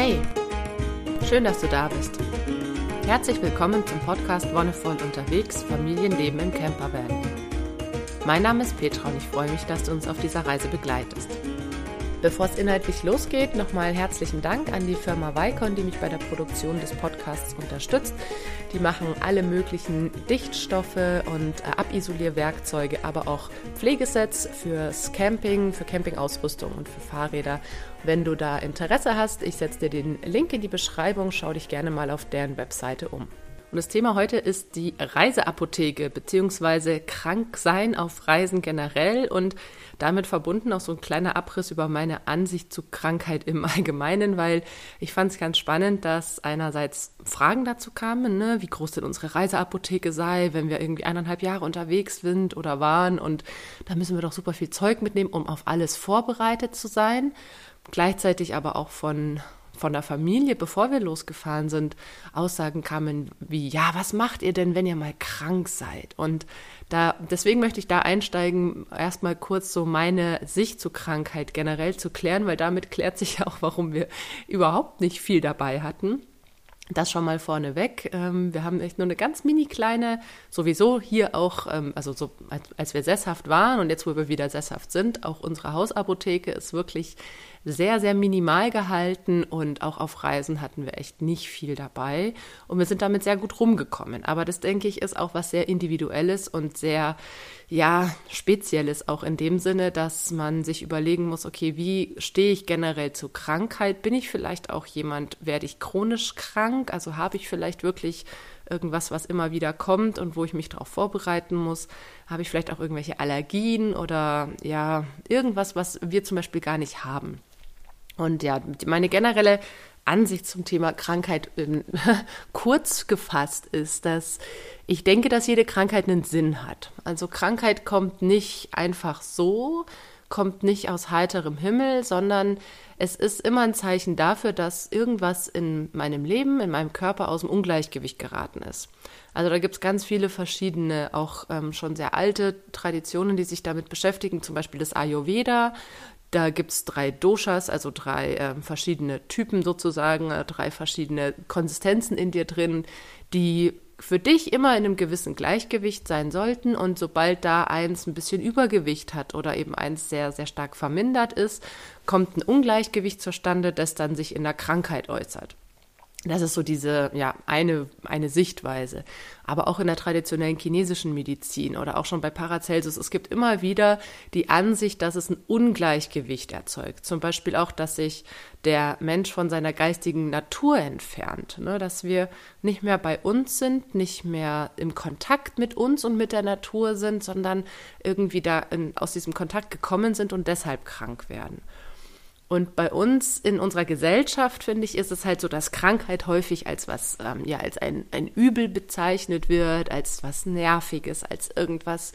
Hey, schön, dass du da bist. Herzlich willkommen zum Podcast Wonnevoll unterwegs, Familienleben im Campervan. Mein Name ist Petra und ich freue mich, dass du uns auf dieser Reise begleitest. Bevor es inhaltlich losgeht, nochmal herzlichen Dank an die Firma Vicon, die mich bei der Produktion des Podcasts unterstützt. Die machen alle möglichen Dichtstoffe und äh, Abisolierwerkzeuge, aber auch Pflegesets fürs Camping, für Campingausrüstung und für Fahrräder. Wenn du da Interesse hast, ich setze dir den Link in die Beschreibung, schau dich gerne mal auf deren Webseite um. Und das Thema heute ist die Reiseapotheke beziehungsweise Kranksein auf Reisen generell und damit verbunden auch so ein kleiner Abriss über meine Ansicht zu Krankheit im Allgemeinen, weil ich fand es ganz spannend, dass einerseits Fragen dazu kamen, ne, wie groß denn unsere Reiseapotheke sei, wenn wir irgendwie eineinhalb Jahre unterwegs sind oder waren und da müssen wir doch super viel Zeug mitnehmen, um auf alles vorbereitet zu sein. Gleichzeitig aber auch von von der Familie, bevor wir losgefahren sind, Aussagen kamen wie, ja, was macht ihr denn, wenn ihr mal krank seid? Und da, deswegen möchte ich da einsteigen, erstmal kurz so meine Sicht zur Krankheit generell zu klären, weil damit klärt sich ja auch, warum wir überhaupt nicht viel dabei hatten. Das schon mal vorneweg. Ähm, wir haben echt nur eine ganz mini kleine, sowieso hier auch, ähm, also so als, als wir sesshaft waren und jetzt, wo wir wieder sesshaft sind, auch unsere Hausapotheke ist wirklich sehr, sehr minimal gehalten und auch auf Reisen hatten wir echt nicht viel dabei und wir sind damit sehr gut rumgekommen. Aber das, denke ich, ist auch was sehr Individuelles und sehr, ja, Spezielles auch in dem Sinne, dass man sich überlegen muss, okay, wie stehe ich generell zur Krankheit? Bin ich vielleicht auch jemand, werde ich chronisch krank? Also habe ich vielleicht wirklich irgendwas, was immer wieder kommt und wo ich mich darauf vorbereiten muss? Habe ich vielleicht auch irgendwelche Allergien oder ja, irgendwas, was wir zum Beispiel gar nicht haben? Und ja, meine generelle Ansicht zum Thema Krankheit ähm, kurz gefasst ist, dass ich denke, dass jede Krankheit einen Sinn hat. Also Krankheit kommt nicht einfach so, kommt nicht aus heiterem Himmel, sondern es ist immer ein Zeichen dafür, dass irgendwas in meinem Leben, in meinem Körper aus dem Ungleichgewicht geraten ist. Also da gibt es ganz viele verschiedene, auch ähm, schon sehr alte Traditionen, die sich damit beschäftigen, zum Beispiel das Ayurveda. Da gibt es drei Doshas, also drei äh, verschiedene Typen sozusagen, äh, drei verschiedene Konsistenzen in dir drin, die für dich immer in einem gewissen Gleichgewicht sein sollten. Und sobald da eins ein bisschen Übergewicht hat oder eben eins sehr, sehr stark vermindert ist, kommt ein Ungleichgewicht zustande, das dann sich in der Krankheit äußert. Das ist so diese, ja, eine, eine Sichtweise. Aber auch in der traditionellen chinesischen Medizin oder auch schon bei Paracelsus, es gibt immer wieder die Ansicht, dass es ein Ungleichgewicht erzeugt. Zum Beispiel auch, dass sich der Mensch von seiner geistigen Natur entfernt. Ne? Dass wir nicht mehr bei uns sind, nicht mehr im Kontakt mit uns und mit der Natur sind, sondern irgendwie da in, aus diesem Kontakt gekommen sind und deshalb krank werden. Und bei uns in unserer Gesellschaft, finde ich, ist es halt so, dass Krankheit häufig als was, ähm, ja, als ein, ein Übel bezeichnet wird, als was Nerviges, als irgendwas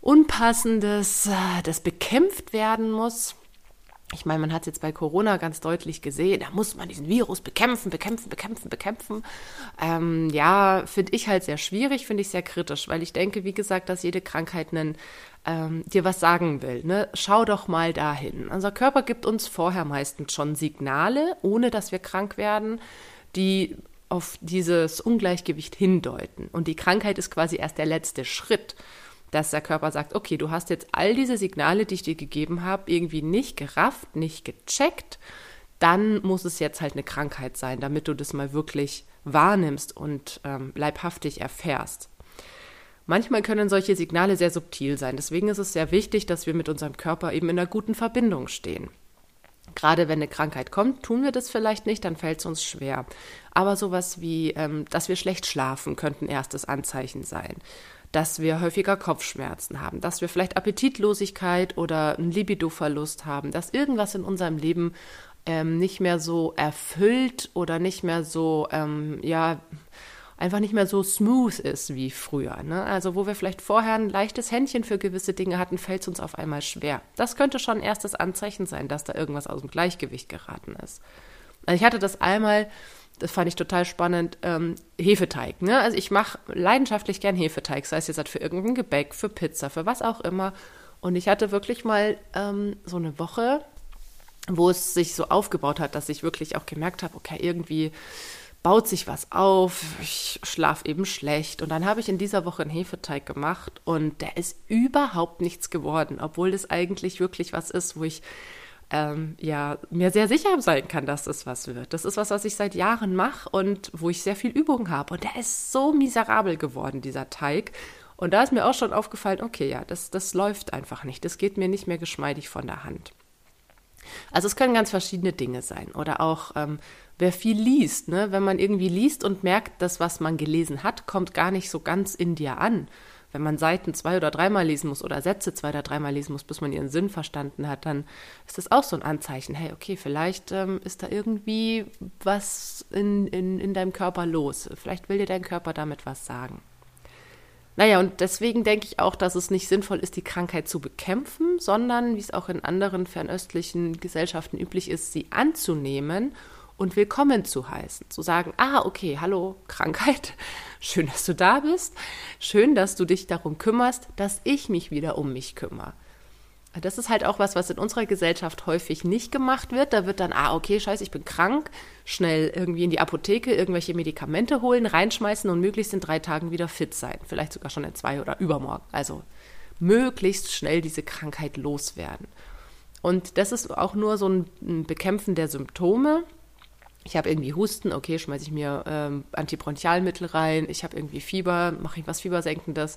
Unpassendes, äh, das bekämpft werden muss. Ich meine, man hat es jetzt bei Corona ganz deutlich gesehen, da muss man diesen Virus bekämpfen, bekämpfen, bekämpfen, bekämpfen. Ähm, ja, finde ich halt sehr schwierig, finde ich sehr kritisch, weil ich denke, wie gesagt, dass jede Krankheit einen, ähm, dir was sagen will. Ne? Schau doch mal dahin. Unser Körper gibt uns vorher meistens schon Signale, ohne dass wir krank werden, die auf dieses Ungleichgewicht hindeuten. Und die Krankheit ist quasi erst der letzte Schritt dass der Körper sagt, okay, du hast jetzt all diese Signale, die ich dir gegeben habe, irgendwie nicht gerafft, nicht gecheckt, dann muss es jetzt halt eine Krankheit sein, damit du das mal wirklich wahrnimmst und ähm, leibhaftig erfährst. Manchmal können solche Signale sehr subtil sein. Deswegen ist es sehr wichtig, dass wir mit unserem Körper eben in einer guten Verbindung stehen. Gerade wenn eine Krankheit kommt, tun wir das vielleicht nicht, dann fällt es uns schwer. Aber sowas wie, ähm, dass wir schlecht schlafen, könnten erstes Anzeichen sein dass wir häufiger Kopfschmerzen haben, dass wir vielleicht Appetitlosigkeit oder einen Libidoverlust haben, dass irgendwas in unserem Leben ähm, nicht mehr so erfüllt oder nicht mehr so, ähm, ja, einfach nicht mehr so smooth ist wie früher. Ne? Also wo wir vielleicht vorher ein leichtes Händchen für gewisse Dinge hatten, fällt es uns auf einmal schwer. Das könnte schon erstes Anzeichen sein, dass da irgendwas aus dem Gleichgewicht geraten ist. Also ich hatte das einmal, das fand ich total spannend, ähm, Hefeteig. Ne? Also ich mache leidenschaftlich gern Hefeteig, sei es jetzt halt für irgendein Gebäck, für Pizza, für was auch immer. Und ich hatte wirklich mal ähm, so eine Woche, wo es sich so aufgebaut hat, dass ich wirklich auch gemerkt habe, okay, irgendwie baut sich was auf, ich schlafe eben schlecht. Und dann habe ich in dieser Woche einen Hefeteig gemacht und der ist überhaupt nichts geworden, obwohl das eigentlich wirklich was ist, wo ich ähm, ja mir sehr sicher sein kann, dass das was wird. Das ist was, was ich seit Jahren mache und wo ich sehr viel Übung habe. Und der ist so miserabel geworden, dieser Teig. Und da ist mir auch schon aufgefallen, okay, ja, das, das läuft einfach nicht. Das geht mir nicht mehr geschmeidig von der Hand. Also es können ganz verschiedene Dinge sein. Oder auch, ähm, wer viel liest, ne? wenn man irgendwie liest und merkt, dass was man gelesen hat, kommt gar nicht so ganz in dir an wenn man Seiten zwei oder dreimal lesen muss oder Sätze zwei oder dreimal lesen muss, bis man ihren Sinn verstanden hat, dann ist das auch so ein Anzeichen. Hey, okay, vielleicht ähm, ist da irgendwie was in, in, in deinem Körper los. Vielleicht will dir dein Körper damit was sagen. Naja, und deswegen denke ich auch, dass es nicht sinnvoll ist, die Krankheit zu bekämpfen, sondern, wie es auch in anderen fernöstlichen Gesellschaften üblich ist, sie anzunehmen und willkommen zu heißen. Zu sagen, ah, okay, hallo Krankheit, schön, dass du da bist, schön, dass du dich darum kümmerst, dass ich mich wieder um mich kümmere. Das ist halt auch was, was in unserer Gesellschaft häufig nicht gemacht wird. Da wird dann, ah, okay, scheiße, ich bin krank, schnell irgendwie in die Apotheke irgendwelche Medikamente holen, reinschmeißen und möglichst in drei Tagen wieder fit sein. Vielleicht sogar schon in zwei oder übermorgen. Also möglichst schnell diese Krankheit loswerden. Und das ist auch nur so ein Bekämpfen der Symptome ich habe irgendwie Husten, okay, schmeiße ich mir ähm, Antibronchialmittel rein, ich habe irgendwie Fieber, mache ich was Fiebersenkendes,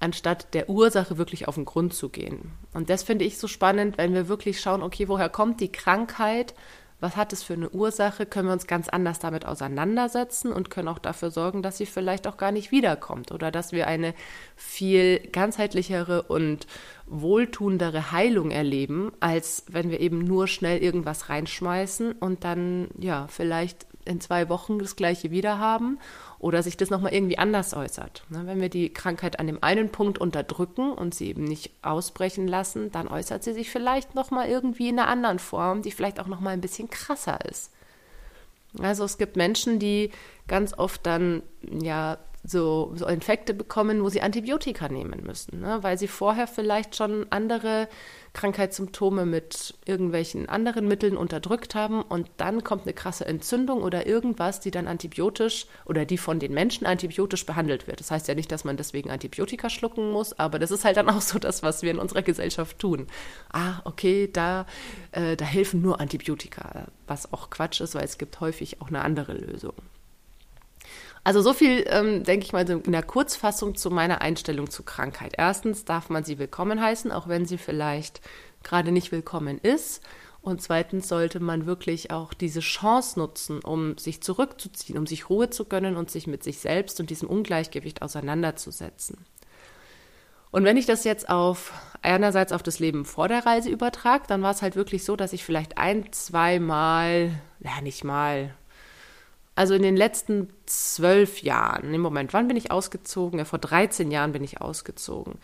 anstatt der Ursache wirklich auf den Grund zu gehen. Und das finde ich so spannend, wenn wir wirklich schauen, okay, woher kommt die Krankheit? Was hat es für eine Ursache, können wir uns ganz anders damit auseinandersetzen und können auch dafür sorgen, dass sie vielleicht auch gar nicht wiederkommt oder dass wir eine viel ganzheitlichere und wohltuendere Heilung erleben, als wenn wir eben nur schnell irgendwas reinschmeißen und dann ja vielleicht in zwei Wochen das gleiche wieder haben oder sich das nochmal irgendwie anders äußert. Ne, wenn wir die Krankheit an dem einen Punkt unterdrücken und sie eben nicht ausbrechen lassen, dann äußert sie sich vielleicht nochmal irgendwie in einer anderen Form, die vielleicht auch nochmal ein bisschen krasser ist. Also es gibt Menschen, die ganz oft dann ja so, so Infekte bekommen, wo sie Antibiotika nehmen müssen, ne? weil sie vorher vielleicht schon andere Krankheitssymptome mit irgendwelchen anderen Mitteln unterdrückt haben und dann kommt eine krasse Entzündung oder irgendwas, die dann antibiotisch oder die von den Menschen antibiotisch behandelt wird. Das heißt ja nicht, dass man deswegen Antibiotika schlucken muss, aber das ist halt dann auch so das, was wir in unserer Gesellschaft tun. Ah, okay, da, äh, da helfen nur Antibiotika, was auch Quatsch ist, weil es gibt häufig auch eine andere Lösung. Also so viel, ähm, denke ich mal, in der Kurzfassung zu meiner Einstellung zu Krankheit. Erstens darf man sie willkommen heißen, auch wenn sie vielleicht gerade nicht willkommen ist. Und zweitens sollte man wirklich auch diese Chance nutzen, um sich zurückzuziehen, um sich Ruhe zu gönnen und sich mit sich selbst und diesem Ungleichgewicht auseinanderzusetzen. Und wenn ich das jetzt auf einerseits auf das Leben vor der Reise übertrage, dann war es halt wirklich so, dass ich vielleicht ein, zwei Mal, ja nicht mal, also in den letzten zwölf Jahren, im Moment, wann bin ich ausgezogen? Ja, vor 13 Jahren bin ich ausgezogen.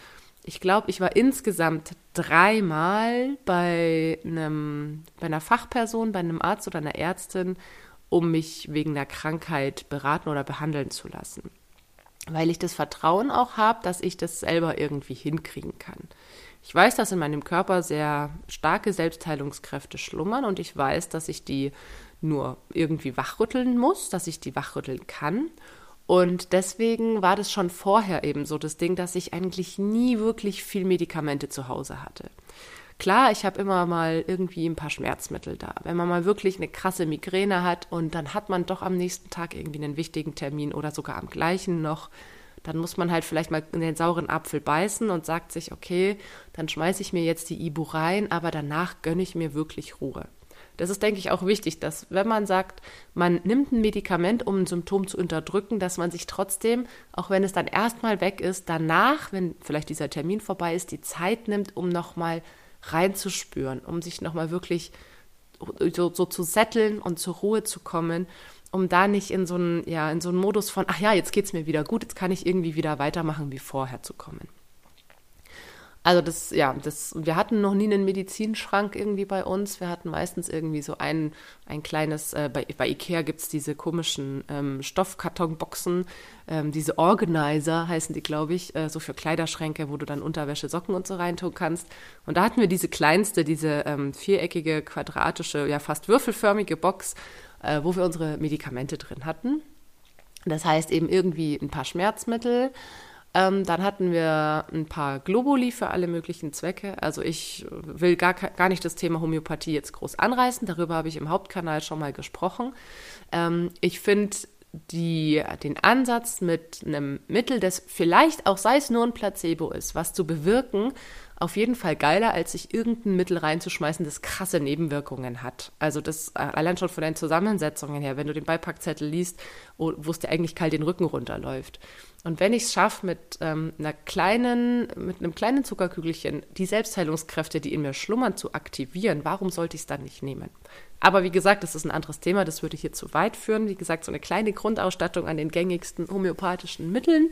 Ich glaube, ich war insgesamt dreimal bei einem, bei einer Fachperson, bei einem Arzt oder einer Ärztin, um mich wegen einer Krankheit beraten oder behandeln zu lassen. Weil ich das Vertrauen auch habe, dass ich das selber irgendwie hinkriegen kann. Ich weiß, dass in meinem Körper sehr starke Selbstheilungskräfte schlummern und ich weiß, dass ich die nur irgendwie wachrütteln muss, dass ich die wachrütteln kann. Und deswegen war das schon vorher eben so das Ding, dass ich eigentlich nie wirklich viel Medikamente zu Hause hatte. Klar, ich habe immer mal irgendwie ein paar Schmerzmittel da. Wenn man mal wirklich eine krasse Migräne hat und dann hat man doch am nächsten Tag irgendwie einen wichtigen Termin oder sogar am gleichen noch, dann muss man halt vielleicht mal in den sauren Apfel beißen und sagt sich, okay, dann schmeiße ich mir jetzt die Ibu rein, aber danach gönne ich mir wirklich Ruhe. Das ist, denke ich, auch wichtig, dass wenn man sagt, man nimmt ein Medikament, um ein Symptom zu unterdrücken, dass man sich trotzdem, auch wenn es dann erstmal weg ist, danach, wenn vielleicht dieser Termin vorbei ist, die Zeit nimmt, um nochmal reinzuspüren, um sich nochmal wirklich so, so zu setteln und zur Ruhe zu kommen, um da nicht in so einen, ja, in so einen Modus von, ach ja, jetzt geht es mir wieder gut, jetzt kann ich irgendwie wieder weitermachen wie vorher zu kommen. Also das, ja, das, wir hatten noch nie einen Medizinschrank irgendwie bei uns. Wir hatten meistens irgendwie so ein, ein kleines, äh, bei, bei Ikea gibt es diese komischen ähm, Stoffkartonboxen, ähm, diese Organizer heißen die, glaube ich, äh, so für Kleiderschränke, wo du dann Unterwäsche, Socken und so reintun kannst. Und da hatten wir diese kleinste, diese ähm, viereckige, quadratische, ja fast würfelförmige Box, äh, wo wir unsere Medikamente drin hatten. Das heißt eben irgendwie ein paar Schmerzmittel, ähm, dann hatten wir ein paar Globuli für alle möglichen Zwecke. Also ich will gar, gar nicht das Thema Homöopathie jetzt groß anreißen. Darüber habe ich im Hauptkanal schon mal gesprochen. Ähm, ich finde den Ansatz mit einem Mittel, das vielleicht auch, sei es nur ein Placebo ist, was zu bewirken, auf jeden Fall geiler, als sich irgendein Mittel reinzuschmeißen, das krasse Nebenwirkungen hat. Also das äh, allein schon von den Zusammensetzungen her, wenn du den Beipackzettel liest, wo es dir eigentlich kalt den Rücken runterläuft. Und wenn ich es schaffe, mit ähm, mit einem kleinen Zuckerkügelchen die Selbstheilungskräfte, die in mir schlummern, zu aktivieren, warum sollte ich es dann nicht nehmen? Aber wie gesagt, das ist ein anderes Thema, das würde hier zu weit führen. Wie gesagt, so eine kleine Grundausstattung an den gängigsten homöopathischen Mitteln.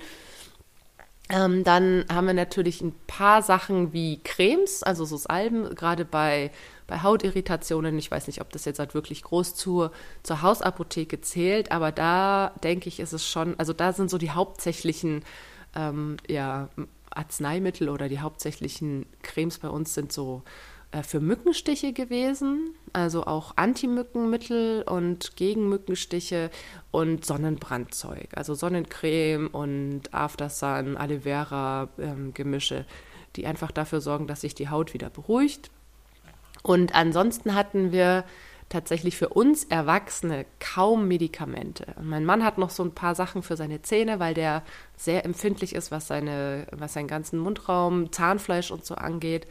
Ähm, dann haben wir natürlich ein paar Sachen wie Cremes, also so Salben, gerade bei, bei Hautirritationen. Ich weiß nicht, ob das jetzt halt wirklich groß zur, zur Hausapotheke zählt, aber da denke ich, ist es schon, also da sind so die hauptsächlichen ähm, ja, Arzneimittel oder die hauptsächlichen Cremes bei uns sind so äh, für Mückenstiche gewesen, also auch Anti-Mückenmittel und gegen Mückenstiche und Sonnenbrandzeug, also Sonnencreme und Aftersun, Aloe Vera ähm, Gemische, die einfach dafür sorgen, dass sich die Haut wieder beruhigt. Und ansonsten hatten wir tatsächlich für uns Erwachsene kaum Medikamente. Mein Mann hat noch so ein paar Sachen für seine Zähne, weil der sehr empfindlich ist, was, seine, was seinen ganzen Mundraum, Zahnfleisch und so angeht.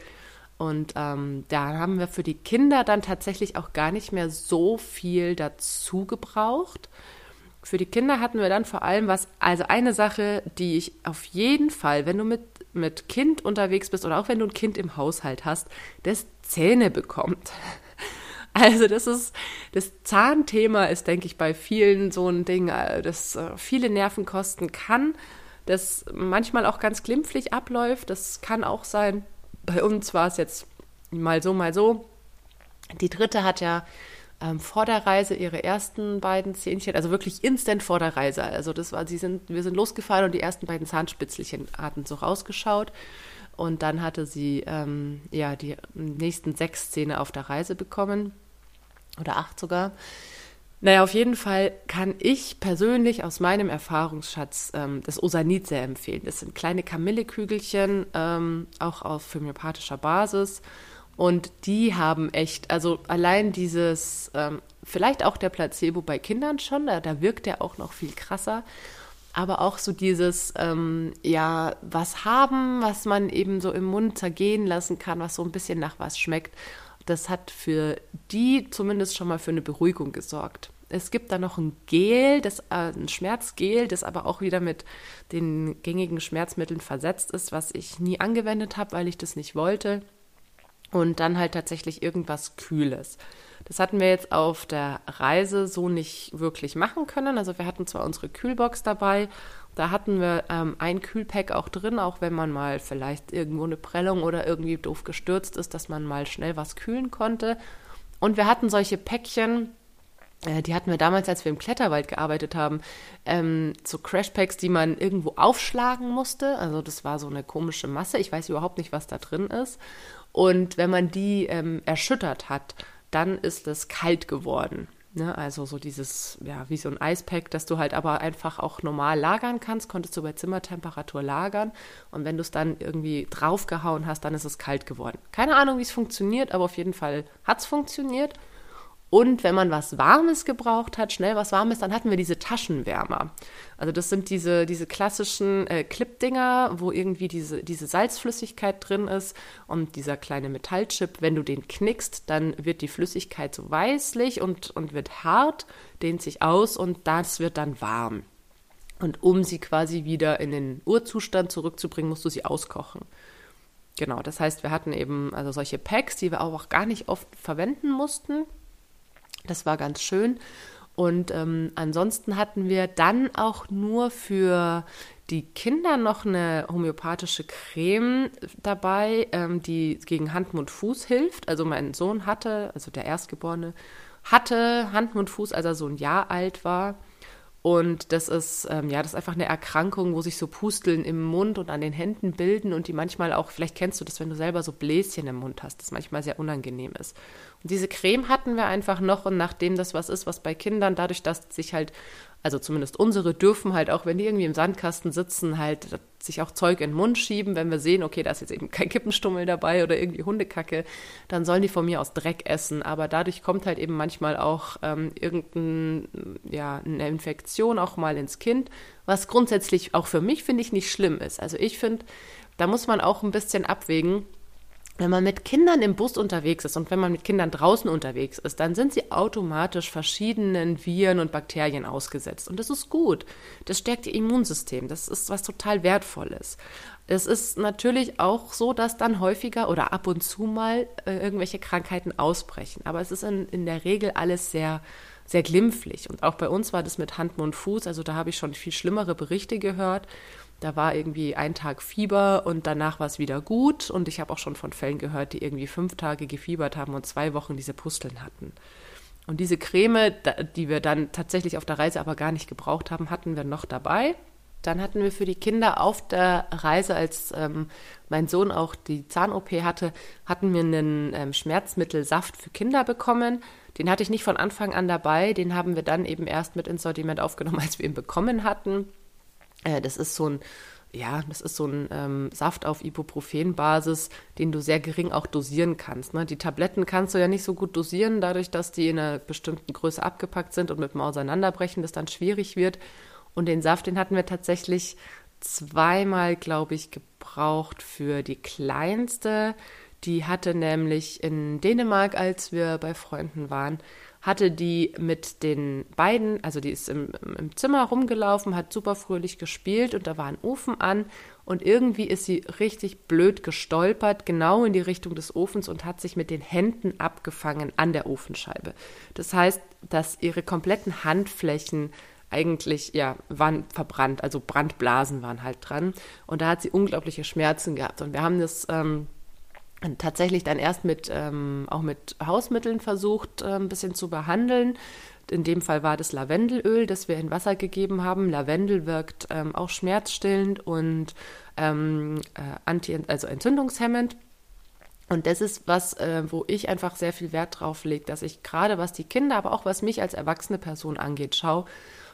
Und ähm, da haben wir für die Kinder dann tatsächlich auch gar nicht mehr so viel dazu gebraucht. Für die Kinder hatten wir dann vor allem was, also eine Sache, die ich auf jeden Fall, wenn du mit, mit Kind unterwegs bist oder auch wenn du ein Kind im Haushalt hast, das Zähne bekommt. Also das ist, das Zahnthema ist, denke ich, bei vielen so ein Ding, äh, das äh, viele Nerven kosten kann, das manchmal auch ganz glimpflich abläuft. Das kann auch sein, bei uns war es jetzt mal so, mal so. Die dritte hat ja ähm, vor der Reise ihre ersten beiden Zähnchen, also wirklich instant vor der Reise. Also das war, sie sind, wir sind losgefahren und die ersten beiden Zahnspitzelchen hatten so rausgeschaut. Und dann hatte sie ähm, ja die nächsten sechs Zähne auf der Reise bekommen. Oder acht sogar. Naja, auf jeden Fall kann ich persönlich aus meinem Erfahrungsschatz ähm, das Osanit sehr empfehlen. Das sind kleine Kamillekügelchen, ähm, auch auf homöopathischer Basis. Und die haben echt, also allein dieses, ähm, vielleicht auch der Placebo bei Kindern schon, da, da wirkt der auch noch viel krasser. Aber auch so dieses, ähm, ja, was haben, was man eben so im Mund zergehen lassen kann, was so ein bisschen nach was schmeckt das hat für die zumindest schon mal für eine Beruhigung gesorgt. Es gibt da noch ein Gel, das, äh, ein Schmerzgel, das aber auch wieder mit den gängigen Schmerzmitteln versetzt ist, was ich nie angewendet habe, weil ich das nicht wollte. Und dann halt tatsächlich irgendwas Kühles. Das hatten wir jetzt auf der Reise so nicht wirklich machen können. Also wir hatten zwar unsere Kühlbox dabei da hatten wir ähm, ein Kühlpack auch drin, auch wenn man mal vielleicht irgendwo eine Prellung oder irgendwie doof gestürzt ist, dass man mal schnell was kühlen konnte. Und wir hatten solche Päckchen, äh, die hatten wir damals, als wir im Kletterwald gearbeitet haben, ähm, so Crashpacks, die man irgendwo aufschlagen musste. Also das war so eine komische Masse. Ich weiß überhaupt nicht, was da drin ist. Und wenn man die ähm, erschüttert hat, dann ist es kalt geworden. Ne, also so dieses, ja, wie so ein Eispack, das du halt aber einfach auch normal lagern kannst, konntest du bei Zimmertemperatur lagern. Und wenn du es dann irgendwie draufgehauen hast, dann ist es kalt geworden. Keine Ahnung, wie es funktioniert, aber auf jeden Fall hat es funktioniert. Und wenn man was Warmes gebraucht hat, schnell was Warmes, dann hatten wir diese Taschenwärmer. Also das sind diese, diese klassischen äh, Clip-Dinger, wo irgendwie diese, diese Salzflüssigkeit drin ist und dieser kleine Metallchip. Wenn du den knickst, dann wird die Flüssigkeit so weißlich und, und wird hart, dehnt sich aus und das wird dann warm. Und um sie quasi wieder in den Urzustand zurückzubringen, musst du sie auskochen. Genau, das heißt, wir hatten eben also solche Packs, die wir auch gar nicht oft verwenden mussten das war ganz schön. Und ähm, ansonsten hatten wir dann auch nur für die Kinder noch eine homöopathische Creme dabei, ähm, die gegen Hand, Mund, Fuß hilft. Also mein Sohn hatte, also der Erstgeborene, hatte Hand, Mund, Fuß, als er so ein Jahr alt war. Und das ist, ähm, ja, das ist einfach eine Erkrankung, wo sich so Pusteln im Mund und an den Händen bilden und die manchmal auch, vielleicht kennst du das, wenn du selber so Bläschen im Mund hast, das manchmal sehr unangenehm ist. Und diese Creme hatten wir einfach noch und nachdem das was ist, was bei Kindern, dadurch, dass sich halt also zumindest unsere dürfen halt auch, wenn die irgendwie im Sandkasten sitzen, halt sich auch Zeug in den Mund schieben. Wenn wir sehen, okay, da ist jetzt eben kein Kippenstummel dabei oder irgendwie Hundekacke, dann sollen die von mir aus Dreck essen. Aber dadurch kommt halt eben manchmal auch ähm, irgendeine ja, Infektion auch mal ins Kind, was grundsätzlich auch für mich, finde ich, nicht schlimm ist. Also ich finde, da muss man auch ein bisschen abwägen, wenn man mit Kindern im Bus unterwegs ist und wenn man mit Kindern draußen unterwegs ist, dann sind sie automatisch verschiedenen Viren und Bakterien ausgesetzt. Und das ist gut. Das stärkt ihr Immunsystem. Das ist was total Wertvolles. Es ist natürlich auch so, dass dann häufiger oder ab und zu mal äh, irgendwelche Krankheiten ausbrechen. Aber es ist in, in der Regel alles sehr, sehr glimpflich. Und auch bei uns war das mit Hand, Mund, Fuß. Also da habe ich schon viel schlimmere Berichte gehört. Da war irgendwie ein Tag Fieber und danach war es wieder gut. Und ich habe auch schon von Fällen gehört, die irgendwie fünf Tage gefiebert haben und zwei Wochen diese Pusteln hatten. Und diese Creme, die wir dann tatsächlich auf der Reise aber gar nicht gebraucht haben, hatten wir noch dabei. Dann hatten wir für die Kinder auf der Reise, als ähm, mein Sohn auch die Zahn-OP hatte, hatten wir einen ähm, Schmerzmittelsaft für Kinder bekommen. Den hatte ich nicht von Anfang an dabei. Den haben wir dann eben erst mit ins Sortiment aufgenommen, als wir ihn bekommen hatten. Äh, das ist so ein, ja, das ist so ein ähm, Saft auf Ibuprofen-Basis, den du sehr gering auch dosieren kannst. Ne? Die Tabletten kannst du ja nicht so gut dosieren, dadurch, dass die in einer bestimmten Größe abgepackt sind und mit dem Auseinanderbrechen das dann schwierig wird. Und den Saft, den hatten wir tatsächlich zweimal, glaube ich, gebraucht für die kleinste. Die hatte nämlich in Dänemark, als wir bei Freunden waren, hatte die mit den beiden, also die ist im, im Zimmer rumgelaufen, hat super fröhlich gespielt und da war ein Ofen an und irgendwie ist sie richtig blöd gestolpert, genau in die Richtung des Ofens und hat sich mit den Händen abgefangen an der Ofenscheibe. Das heißt, dass ihre kompletten Handflächen eigentlich, ja, waren verbrannt, also Brandblasen waren halt dran. Und da hat sie unglaubliche Schmerzen gehabt. Und wir haben das ähm, tatsächlich dann erst mit ähm, auch mit Hausmitteln versucht, äh, ein bisschen zu behandeln. In dem Fall war das Lavendelöl, das wir in Wasser gegeben haben. Lavendel wirkt ähm, auch schmerzstillend und ähm, äh, anti, also entzündungshemmend. Und das ist was, äh, wo ich einfach sehr viel Wert drauf lege, dass ich gerade was die Kinder, aber auch was mich als erwachsene Person angeht, schaue,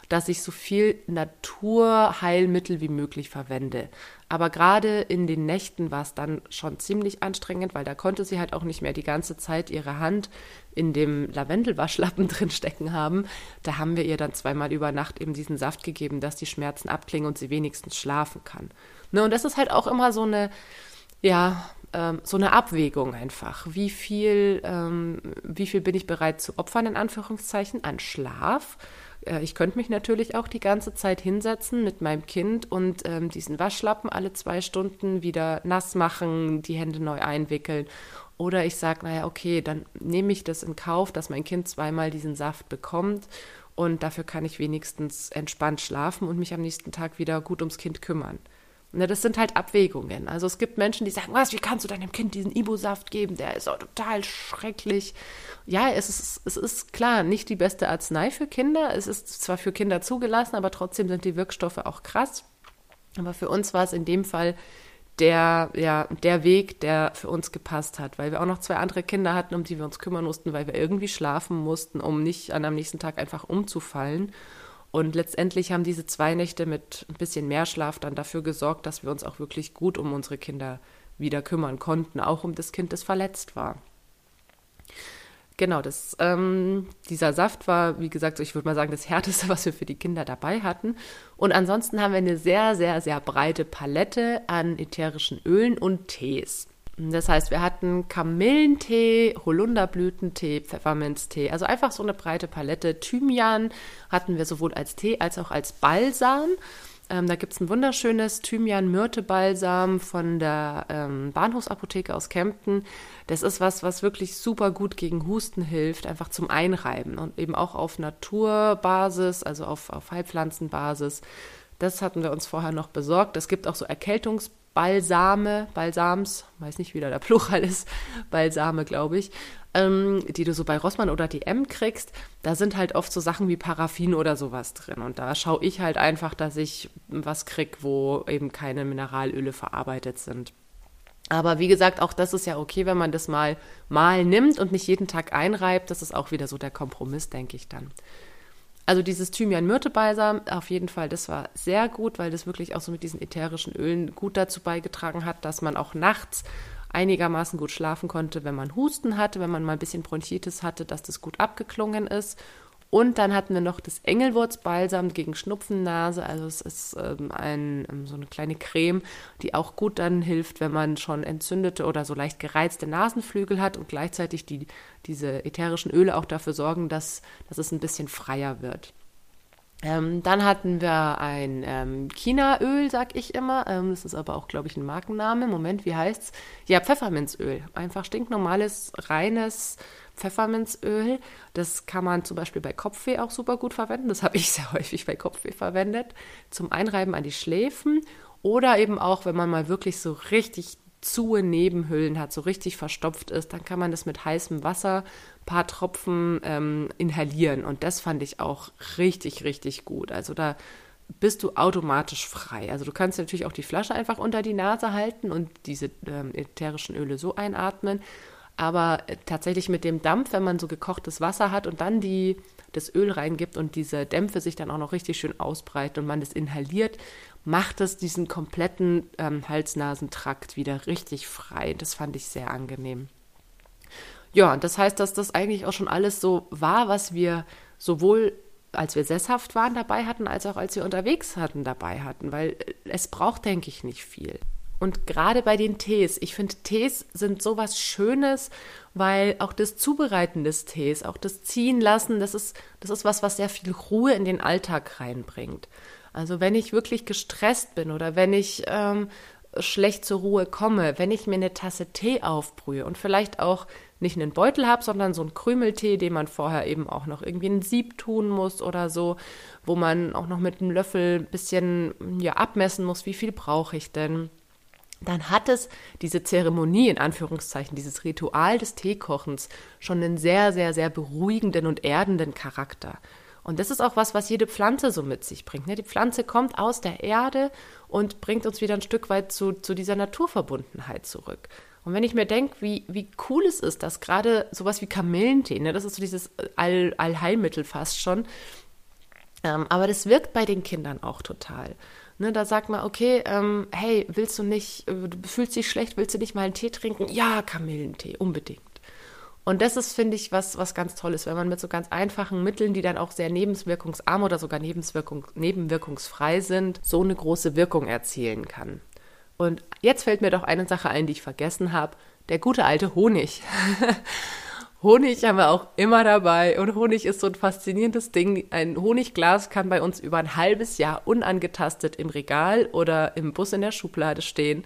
dass ich so viel Naturheilmittel wie möglich verwende. Aber gerade in den Nächten war es dann schon ziemlich anstrengend, weil da konnte sie halt auch nicht mehr die ganze Zeit ihre Hand in dem Lavendelwaschlappen drin stecken haben. Da haben wir ihr dann zweimal über Nacht eben diesen Saft gegeben, dass die Schmerzen abklingen und sie wenigstens schlafen kann. Ne, und das ist halt auch immer so eine, ja, ähm, so eine Abwägung einfach. Wie viel, ähm, wie viel bin ich bereit zu opfern, in Anführungszeichen, an Schlaf? Äh, ich könnte mich natürlich auch die ganze Zeit hinsetzen mit meinem Kind und ähm, diesen Waschlappen alle zwei Stunden wieder nass machen, die Hände neu einwickeln. Oder ich sage, naja, okay, dann nehme ich das in Kauf, dass mein Kind zweimal diesen Saft bekommt und dafür kann ich wenigstens entspannt schlafen und mich am nächsten Tag wieder gut ums Kind kümmern. Ne, das sind halt Abwägungen. Also es gibt Menschen, die sagen, was, wie kannst du deinem Kind diesen Ibu-Saft geben? Der ist auch total schrecklich. Ja, es ist, es ist klar nicht die beste Arznei für Kinder. Es ist zwar für Kinder zugelassen, aber trotzdem sind die Wirkstoffe auch krass. Aber für uns war es in dem Fall der, ja, der Weg, der für uns gepasst hat, weil wir auch noch zwei andere Kinder hatten, um die wir uns kümmern mussten, weil wir irgendwie schlafen mussten, um nicht an am nächsten Tag einfach umzufallen. Und letztendlich haben diese zwei Nächte mit ein bisschen mehr Schlaf dann dafür gesorgt, dass wir uns auch wirklich gut um unsere Kinder wieder kümmern konnten, auch um das Kind, das verletzt war. Genau, das, ähm, dieser Saft war, wie gesagt, ich würde mal sagen, das Härteste, was wir für die Kinder dabei hatten. Und ansonsten haben wir eine sehr, sehr, sehr breite Palette an ätherischen Ölen und Tees. Das heißt, wir hatten Kamillentee, Holunderblütentee, Pfefferminztee, also einfach so eine breite Palette. Thymian hatten wir sowohl als Tee als auch als Balsam. Ähm, da gibt es ein wunderschönes Thymian-Myrte-Balsam von der ähm, Bahnhofsapotheke aus Kempten. Das ist was, was wirklich super gut gegen Husten hilft, einfach zum Einreiben und eben auch auf Naturbasis, also auf, auf Heilpflanzenbasis Das hatten wir uns vorher noch besorgt. Es gibt auch so Erkältungsbalsame, Balsams, weiß nicht, wie da der Plural ist, Balsame, glaube ich, ähm, die du so bei Rossmann oder DM kriegst. Da sind halt oft so Sachen wie Paraffin oder sowas drin. Und da schaue ich halt einfach, dass ich was kriege, wo eben keine Mineralöle verarbeitet sind. Aber wie gesagt, auch das ist ja okay, wenn man das mal mal nimmt und nicht jeden Tag einreibt. Das ist auch wieder so der Kompromiss, denke ich dann. Also dieses Thymian-Myrte-Balsam, auf jeden Fall, das war sehr gut, weil das wirklich auch so mit diesen ätherischen Ölen gut dazu beigetragen hat, dass man auch nachts einigermaßen gut schlafen konnte, wenn man Husten hatte, wenn man mal ein bisschen Bronchitis hatte, dass das gut abgeklungen ist und dann hatten wir noch das Engelwurzbalsam gegen Schnupfennase. Also es ist ähm, ein, ähm, so eine kleine Creme, die auch gut dann hilft, wenn man schon entzündete oder so leicht gereizte Nasenflügel hat und gleichzeitig die, diese ätherischen Öle auch dafür sorgen, dass, dass es ein bisschen freier wird. Ähm, dann hatten wir ein ähm, Chinaöl, sag ich immer. Ähm, das ist aber auch, glaube ich, ein Markenname. Moment, wie heißt's? Ja, Pfefferminzöl. Einfach stinknormales, reines Pfefferminzöl. Das kann man zum Beispiel bei Kopfweh auch super gut verwenden. Das habe ich sehr häufig bei Kopfweh verwendet. Zum Einreiben an die Schläfen oder eben auch, wenn man mal wirklich so richtig zu Nebenhüllen hat, so richtig verstopft ist, dann kann man das mit heißem Wasser, paar Tropfen ähm, inhalieren. Und das fand ich auch richtig, richtig gut. Also da bist du automatisch frei. Also du kannst natürlich auch die Flasche einfach unter die Nase halten und diese ähm, ätherischen Öle so einatmen. Aber äh, tatsächlich mit dem Dampf, wenn man so gekochtes Wasser hat und dann die, das Öl reingibt und diese Dämpfe sich dann auch noch richtig schön ausbreiten und man das inhaliert, macht es diesen kompletten ähm, Hals-Nasen-Trakt wieder richtig frei. Das fand ich sehr angenehm. Ja, und das heißt, dass das eigentlich auch schon alles so war, was wir sowohl als wir sesshaft waren dabei hatten, als auch als wir unterwegs hatten dabei hatten, weil äh, es braucht, denke ich, nicht viel. Und gerade bei den Tees, ich finde, Tees sind sowas Schönes, weil auch das Zubereiten des Tees, auch das Ziehen lassen, das ist, das ist was, was sehr viel Ruhe in den Alltag reinbringt. Also wenn ich wirklich gestresst bin oder wenn ich ähm, schlecht zur Ruhe komme, wenn ich mir eine Tasse Tee aufbrühe und vielleicht auch nicht einen Beutel habe, sondern so einen Krümeltee, den man vorher eben auch noch irgendwie in ein Sieb tun muss oder so, wo man auch noch mit einem Löffel ein bisschen ja, abmessen muss, wie viel brauche ich denn dann hat es diese Zeremonie in Anführungszeichen, dieses Ritual des Teekochens schon einen sehr, sehr, sehr beruhigenden und erdenden Charakter. Und das ist auch was, was jede Pflanze so mit sich bringt. Ne? Die Pflanze kommt aus der Erde und bringt uns wieder ein Stück weit zu, zu dieser Naturverbundenheit zurück. Und wenn ich mir denke, wie, wie cool es ist, dass gerade sowas wie Kamillentee, ne, das ist so dieses All Allheilmittel fast schon, ähm, aber das wirkt bei den Kindern auch total. Ne, da sagt man, okay, ähm, hey, willst du nicht, äh, du fühlst dich schlecht, willst du nicht mal einen Tee trinken? Ja, Kamillentee, unbedingt. Und das ist, finde ich, was, was ganz toll ist, wenn man mit so ganz einfachen Mitteln, die dann auch sehr nebenwirkungsarm oder sogar Nebenwirkung, nebenwirkungsfrei sind, so eine große Wirkung erzielen kann. Und jetzt fällt mir doch eine Sache ein, die ich vergessen habe. Der gute alte Honig. Honig haben wir auch immer dabei und Honig ist so ein faszinierendes Ding. Ein Honigglas kann bei uns über ein halbes Jahr unangetastet im Regal oder im Bus in der Schublade stehen.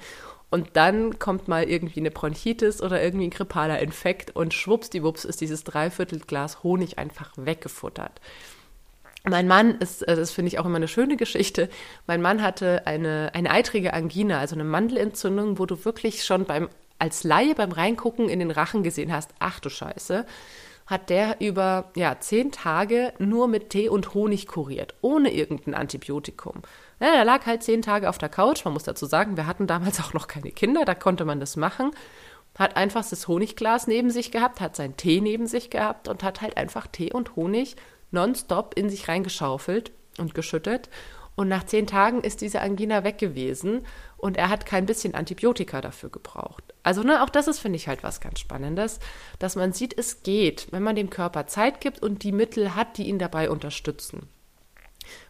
Und dann kommt mal irgendwie eine Bronchitis oder irgendwie ein grippaler Infekt und schwuppsdiwupps ist dieses Dreiviertelglas Honig einfach weggefuttert. Mein Mann ist, äh, das finde ich auch immer eine schöne Geschichte. Mein Mann hatte eine, eine eitrige Angina, also eine Mandelentzündung, wo du wirklich schon beim als Laie beim Reingucken in den Rachen gesehen hast, ach du Scheiße, hat der über ja, zehn Tage nur mit Tee und Honig kuriert, ohne irgendein Antibiotikum. Ja, er lag halt zehn Tage auf der Couch. Man muss dazu sagen, wir hatten damals auch noch keine Kinder, da konnte man das machen. Hat einfach das Honigglas neben sich gehabt, hat seinen Tee neben sich gehabt und hat halt einfach Tee und Honig nonstop in sich reingeschaufelt und geschüttet. Und nach zehn Tagen ist diese Angina weg gewesen und er hat kein bisschen Antibiotika dafür gebraucht. Also ne, auch das ist, finde ich, halt was ganz Spannendes, dass man sieht, es geht, wenn man dem Körper Zeit gibt und die Mittel hat, die ihn dabei unterstützen.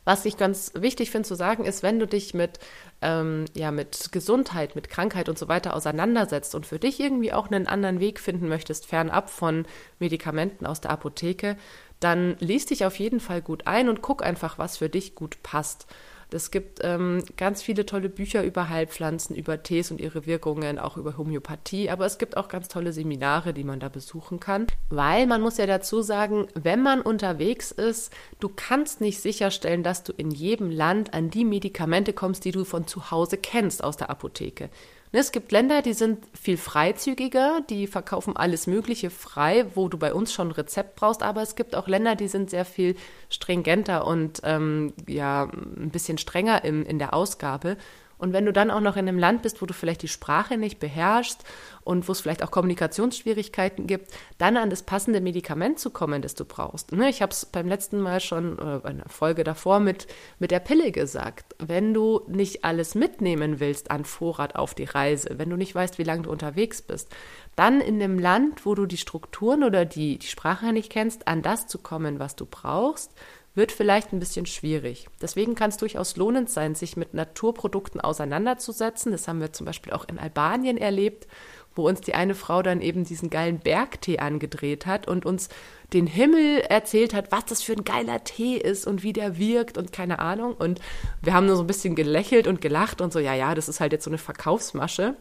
Was ich ganz wichtig finde zu sagen, ist, wenn du dich mit, ähm, ja, mit Gesundheit, mit Krankheit und so weiter auseinandersetzt und für dich irgendwie auch einen anderen Weg finden möchtest, fernab von Medikamenten aus der Apotheke, dann liest dich auf jeden Fall gut ein und guck einfach, was für dich gut passt. Es gibt ähm, ganz viele tolle Bücher über Heilpflanzen, über Tees und ihre Wirkungen, auch über Homöopathie. Aber es gibt auch ganz tolle Seminare, die man da besuchen kann. Weil man muss ja dazu sagen, wenn man unterwegs ist, du kannst nicht sicherstellen, dass du in jedem Land an die Medikamente kommst, die du von zu Hause kennst aus der Apotheke. Ne, es gibt Länder, die sind viel freizügiger, die verkaufen alles Mögliche frei, wo du bei uns schon ein Rezept brauchst, aber es gibt auch Länder, die sind sehr viel stringenter und ähm, ja, ein bisschen strenger im, in der Ausgabe. Und wenn du dann auch noch in einem Land bist, wo du vielleicht die Sprache nicht beherrschst und wo es vielleicht auch Kommunikationsschwierigkeiten gibt, dann an das passende Medikament zu kommen, das du brauchst. Ne, ich habe es beim letzten Mal schon, äh, in der Folge davor mit, mit der Pille gesagt. Wenn du nicht alles mitnehmen willst an Vorrat auf die Reise, wenn du nicht weißt, wie lange du unterwegs bist, dann in dem Land, wo du die Strukturen oder die, die Sprache nicht kennst, an das zu kommen, was du brauchst, wird vielleicht ein bisschen schwierig. Deswegen kann es durchaus lohnend sein, sich mit Naturprodukten auseinanderzusetzen. Das haben wir zum Beispiel auch in Albanien erlebt, wo uns die eine Frau dann eben diesen geilen Bergtee angedreht hat und uns den Himmel erzählt hat, was das für ein geiler Tee ist und wie der wirkt und keine Ahnung. Und wir haben nur so ein bisschen gelächelt und gelacht und so, ja, ja, das ist halt jetzt so eine Verkaufsmasche.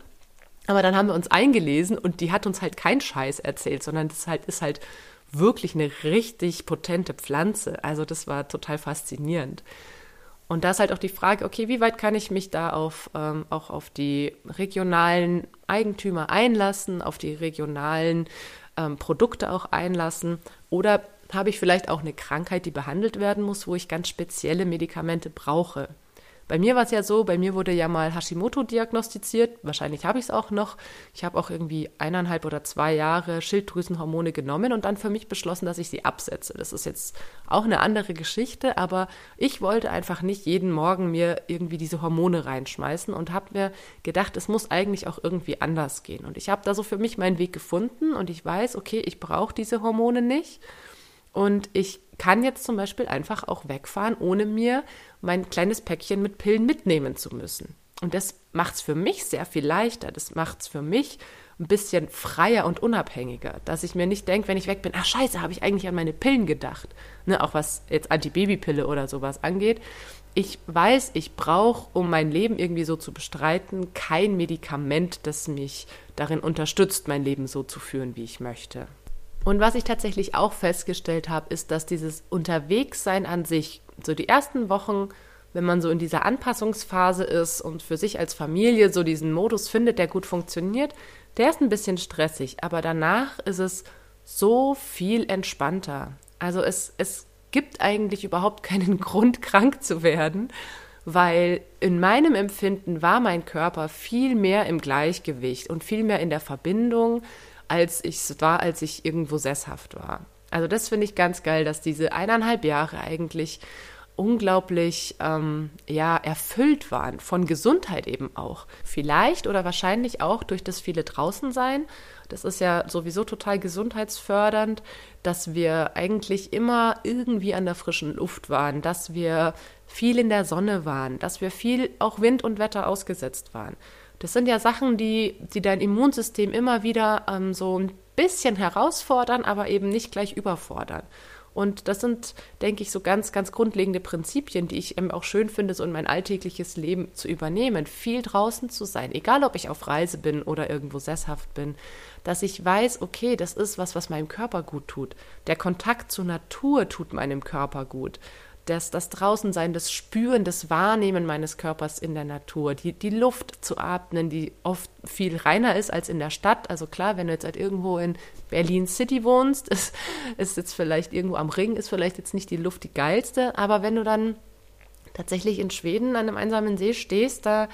Aber dann haben wir uns eingelesen und die hat uns halt keinen Scheiß erzählt, sondern das halt, ist halt wirklich eine richtig potente Pflanze. Also das war total faszinierend. Und da ist halt auch die Frage, okay, wie weit kann ich mich da auf, ähm, auch auf die regionalen Eigentümer einlassen, auf die regionalen ähm, Produkte auch einlassen? Oder habe ich vielleicht auch eine Krankheit, die behandelt werden muss, wo ich ganz spezielle Medikamente brauche? Bei mir war es ja so, bei mir wurde ja mal Hashimoto diagnostiziert. Wahrscheinlich habe ich es auch noch. Ich habe auch irgendwie eineinhalb oder zwei Jahre Schilddrüsenhormone genommen und dann für mich beschlossen, dass ich sie absetze. Das ist jetzt auch eine andere Geschichte, aber ich wollte einfach nicht jeden Morgen mir irgendwie diese Hormone reinschmeißen und habe mir gedacht, es muss eigentlich auch irgendwie anders gehen. Und ich habe da so für mich meinen Weg gefunden und ich weiß, okay, ich brauche diese Hormone nicht. Und ich kann jetzt zum Beispiel einfach auch wegfahren, ohne mir mein kleines Päckchen mit Pillen mitnehmen zu müssen. Und das macht es für mich sehr viel leichter. Das macht es für mich ein bisschen freier und unabhängiger, dass ich mir nicht denke, wenn ich weg bin, ach scheiße, habe ich eigentlich an meine Pillen gedacht. Ne, auch was jetzt Antibabypille oder sowas angeht. Ich weiß, ich brauche, um mein Leben irgendwie so zu bestreiten, kein Medikament, das mich darin unterstützt, mein Leben so zu führen, wie ich möchte. Und was ich tatsächlich auch festgestellt habe, ist, dass dieses Unterwegssein an sich, so die ersten Wochen, wenn man so in dieser Anpassungsphase ist und für sich als Familie so diesen Modus findet, der gut funktioniert, der ist ein bisschen stressig, aber danach ist es so viel entspannter. Also es, es gibt eigentlich überhaupt keinen Grund, krank zu werden, weil in meinem Empfinden war mein Körper viel mehr im Gleichgewicht und viel mehr in der Verbindung als ich es war, als ich irgendwo sesshaft war. Also das finde ich ganz geil, dass diese eineinhalb Jahre eigentlich unglaublich ähm, ja erfüllt waren von Gesundheit eben auch. Vielleicht oder wahrscheinlich auch durch das viele draußen sein. Das ist ja sowieso total gesundheitsfördernd, dass wir eigentlich immer irgendwie an der frischen Luft waren, dass wir viel in der Sonne waren, dass wir viel auch Wind und Wetter ausgesetzt waren. Das sind ja Sachen, die, die dein Immunsystem immer wieder ähm, so ein bisschen herausfordern, aber eben nicht gleich überfordern. Und das sind, denke ich, so ganz, ganz grundlegende Prinzipien, die ich eben auch schön finde, so in mein alltägliches Leben zu übernehmen, viel draußen zu sein, egal ob ich auf Reise bin oder irgendwo sesshaft bin, dass ich weiß, okay, das ist was, was meinem Körper gut tut. Der Kontakt zur Natur tut meinem Körper gut das, das Draußensein, das Spüren, das Wahrnehmen meines Körpers in der Natur, die, die Luft zu atmen, die oft viel reiner ist als in der Stadt. Also klar, wenn du jetzt halt irgendwo in Berlin City wohnst, ist, ist jetzt vielleicht irgendwo am Ring, ist vielleicht jetzt nicht die Luft die geilste, aber wenn du dann tatsächlich in Schweden an einem einsamen See stehst, da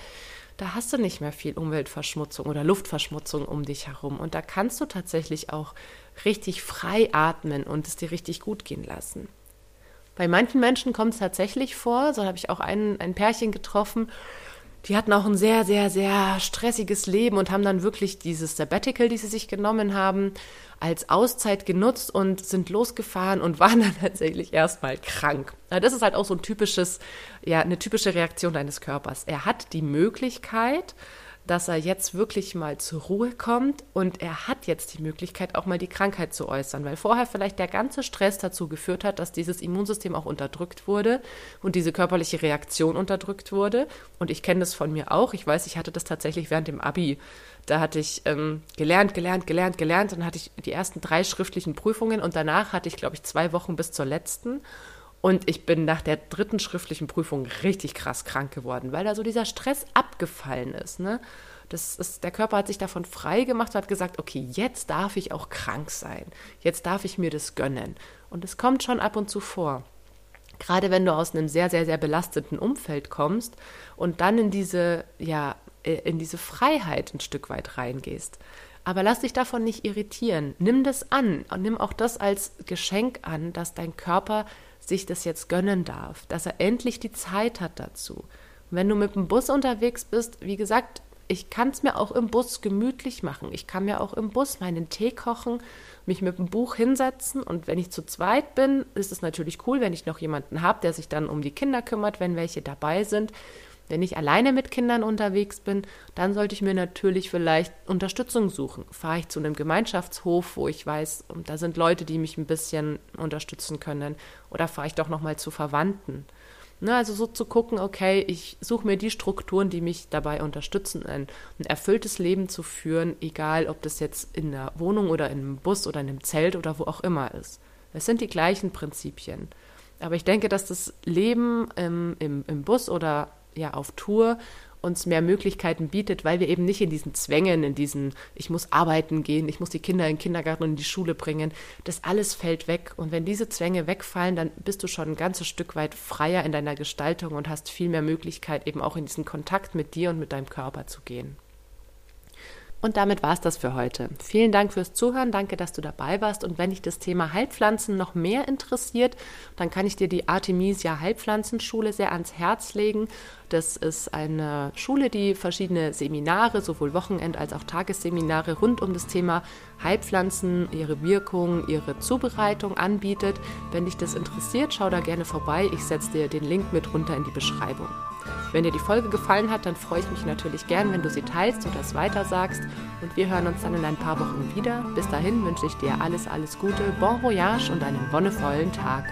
da hast du nicht mehr viel Umweltverschmutzung oder Luftverschmutzung um dich herum. Und da kannst du tatsächlich auch richtig frei atmen und es dir richtig gut gehen lassen. Bei manchen Menschen kommt es tatsächlich vor, so habe ich auch ein, ein Pärchen getroffen, die hatten auch ein sehr, sehr, sehr stressiges Leben und haben dann wirklich dieses Sabbatical, die sie sich genommen haben, als Auszeit genutzt und sind losgefahren und waren dann tatsächlich erstmal krank. Das ist halt auch so ein typisches, ja, eine typische Reaktion deines Körpers. Er hat die Möglichkeit, dass er jetzt wirklich mal zur Ruhe kommt und er hat jetzt die Möglichkeit, auch mal die Krankheit zu äußern, weil vorher vielleicht der ganze Stress dazu geführt hat, dass dieses Immunsystem auch unterdrückt wurde und diese körperliche Reaktion unterdrückt wurde. Und ich kenne das von mir auch. Ich weiß, ich hatte das tatsächlich während dem Abi. Da hatte ich ähm, gelernt, gelernt, gelernt, gelernt. Dann hatte ich die ersten drei schriftlichen Prüfungen und danach hatte ich, glaube ich, zwei Wochen bis zur letzten. Und ich bin nach der dritten schriftlichen Prüfung richtig krass krank geworden, weil da so dieser Stress abgefallen ist. Ne? Das ist, der Körper hat sich davon frei gemacht und hat gesagt, okay, jetzt darf ich auch krank sein. Jetzt darf ich mir das gönnen. Und es kommt schon ab und zu vor. Gerade wenn du aus einem sehr, sehr, sehr belasteten Umfeld kommst und dann in diese, ja, äh, in diese Freiheit ein Stück weit reingehst. Aber lass dich davon nicht irritieren. Nimm das an und nimm auch das als Geschenk an, dass dein Körper sich das jetzt gönnen darf, dass er endlich die Zeit hat dazu. Und wenn du mit dem Bus unterwegs bist, wie gesagt, ich kann es mir auch im Bus gemütlich machen. Ich kann mir auch im Bus meinen Tee kochen, mich mit dem Buch hinsetzen und wenn ich zu zweit bin, ist es natürlich cool, wenn ich noch jemanden habe, der sich dann um die Kinder kümmert, wenn welche dabei sind. Wenn ich alleine mit Kindern unterwegs bin, dann sollte ich mir natürlich vielleicht Unterstützung suchen. Fahre ich zu einem Gemeinschaftshof, wo ich weiß, da sind Leute, die mich ein bisschen unterstützen können, oder fahre ich doch noch mal zu Verwandten. Ne, also so zu gucken, okay, ich suche mir die Strukturen, die mich dabei unterstützen, ein, ein, erfülltes Leben zu führen, egal ob das jetzt in der Wohnung oder in einem Bus oder in einem Zelt oder wo auch immer ist. Es sind die gleichen Prinzipien. Aber ich denke, dass das Leben im, im, im Bus oder ja auf Tour uns mehr Möglichkeiten bietet, weil wir eben nicht in diesen Zwängen, in diesen, ich muss arbeiten gehen, ich muss die Kinder in den Kindergarten und in die Schule bringen, das alles fällt weg. Und wenn diese Zwänge wegfallen, dann bist du schon ein ganzes Stück weit freier in deiner Gestaltung und hast viel mehr Möglichkeit, eben auch in diesen Kontakt mit dir und mit deinem Körper zu gehen. Und damit war es das für heute. Vielen Dank fürs Zuhören, danke, dass du dabei warst. Und wenn dich das Thema Heilpflanzen noch mehr interessiert, dann kann ich dir die Artemisia Heilpflanzenschule sehr ans Herz legen. Das ist eine Schule, die verschiedene Seminare, sowohl Wochenend- als auch Tagesseminare rund um das Thema Heilpflanzen, ihre Wirkung, ihre Zubereitung anbietet. Wenn dich das interessiert, schau da gerne vorbei. Ich setze dir den Link mit runter in die Beschreibung. Wenn dir die Folge gefallen hat, dann freue ich mich natürlich gern, wenn du sie teilst oder es weitersagst. Und wir hören uns dann in ein paar Wochen wieder. Bis dahin wünsche ich dir alles, alles Gute, bon voyage und einen wonnevollen Tag.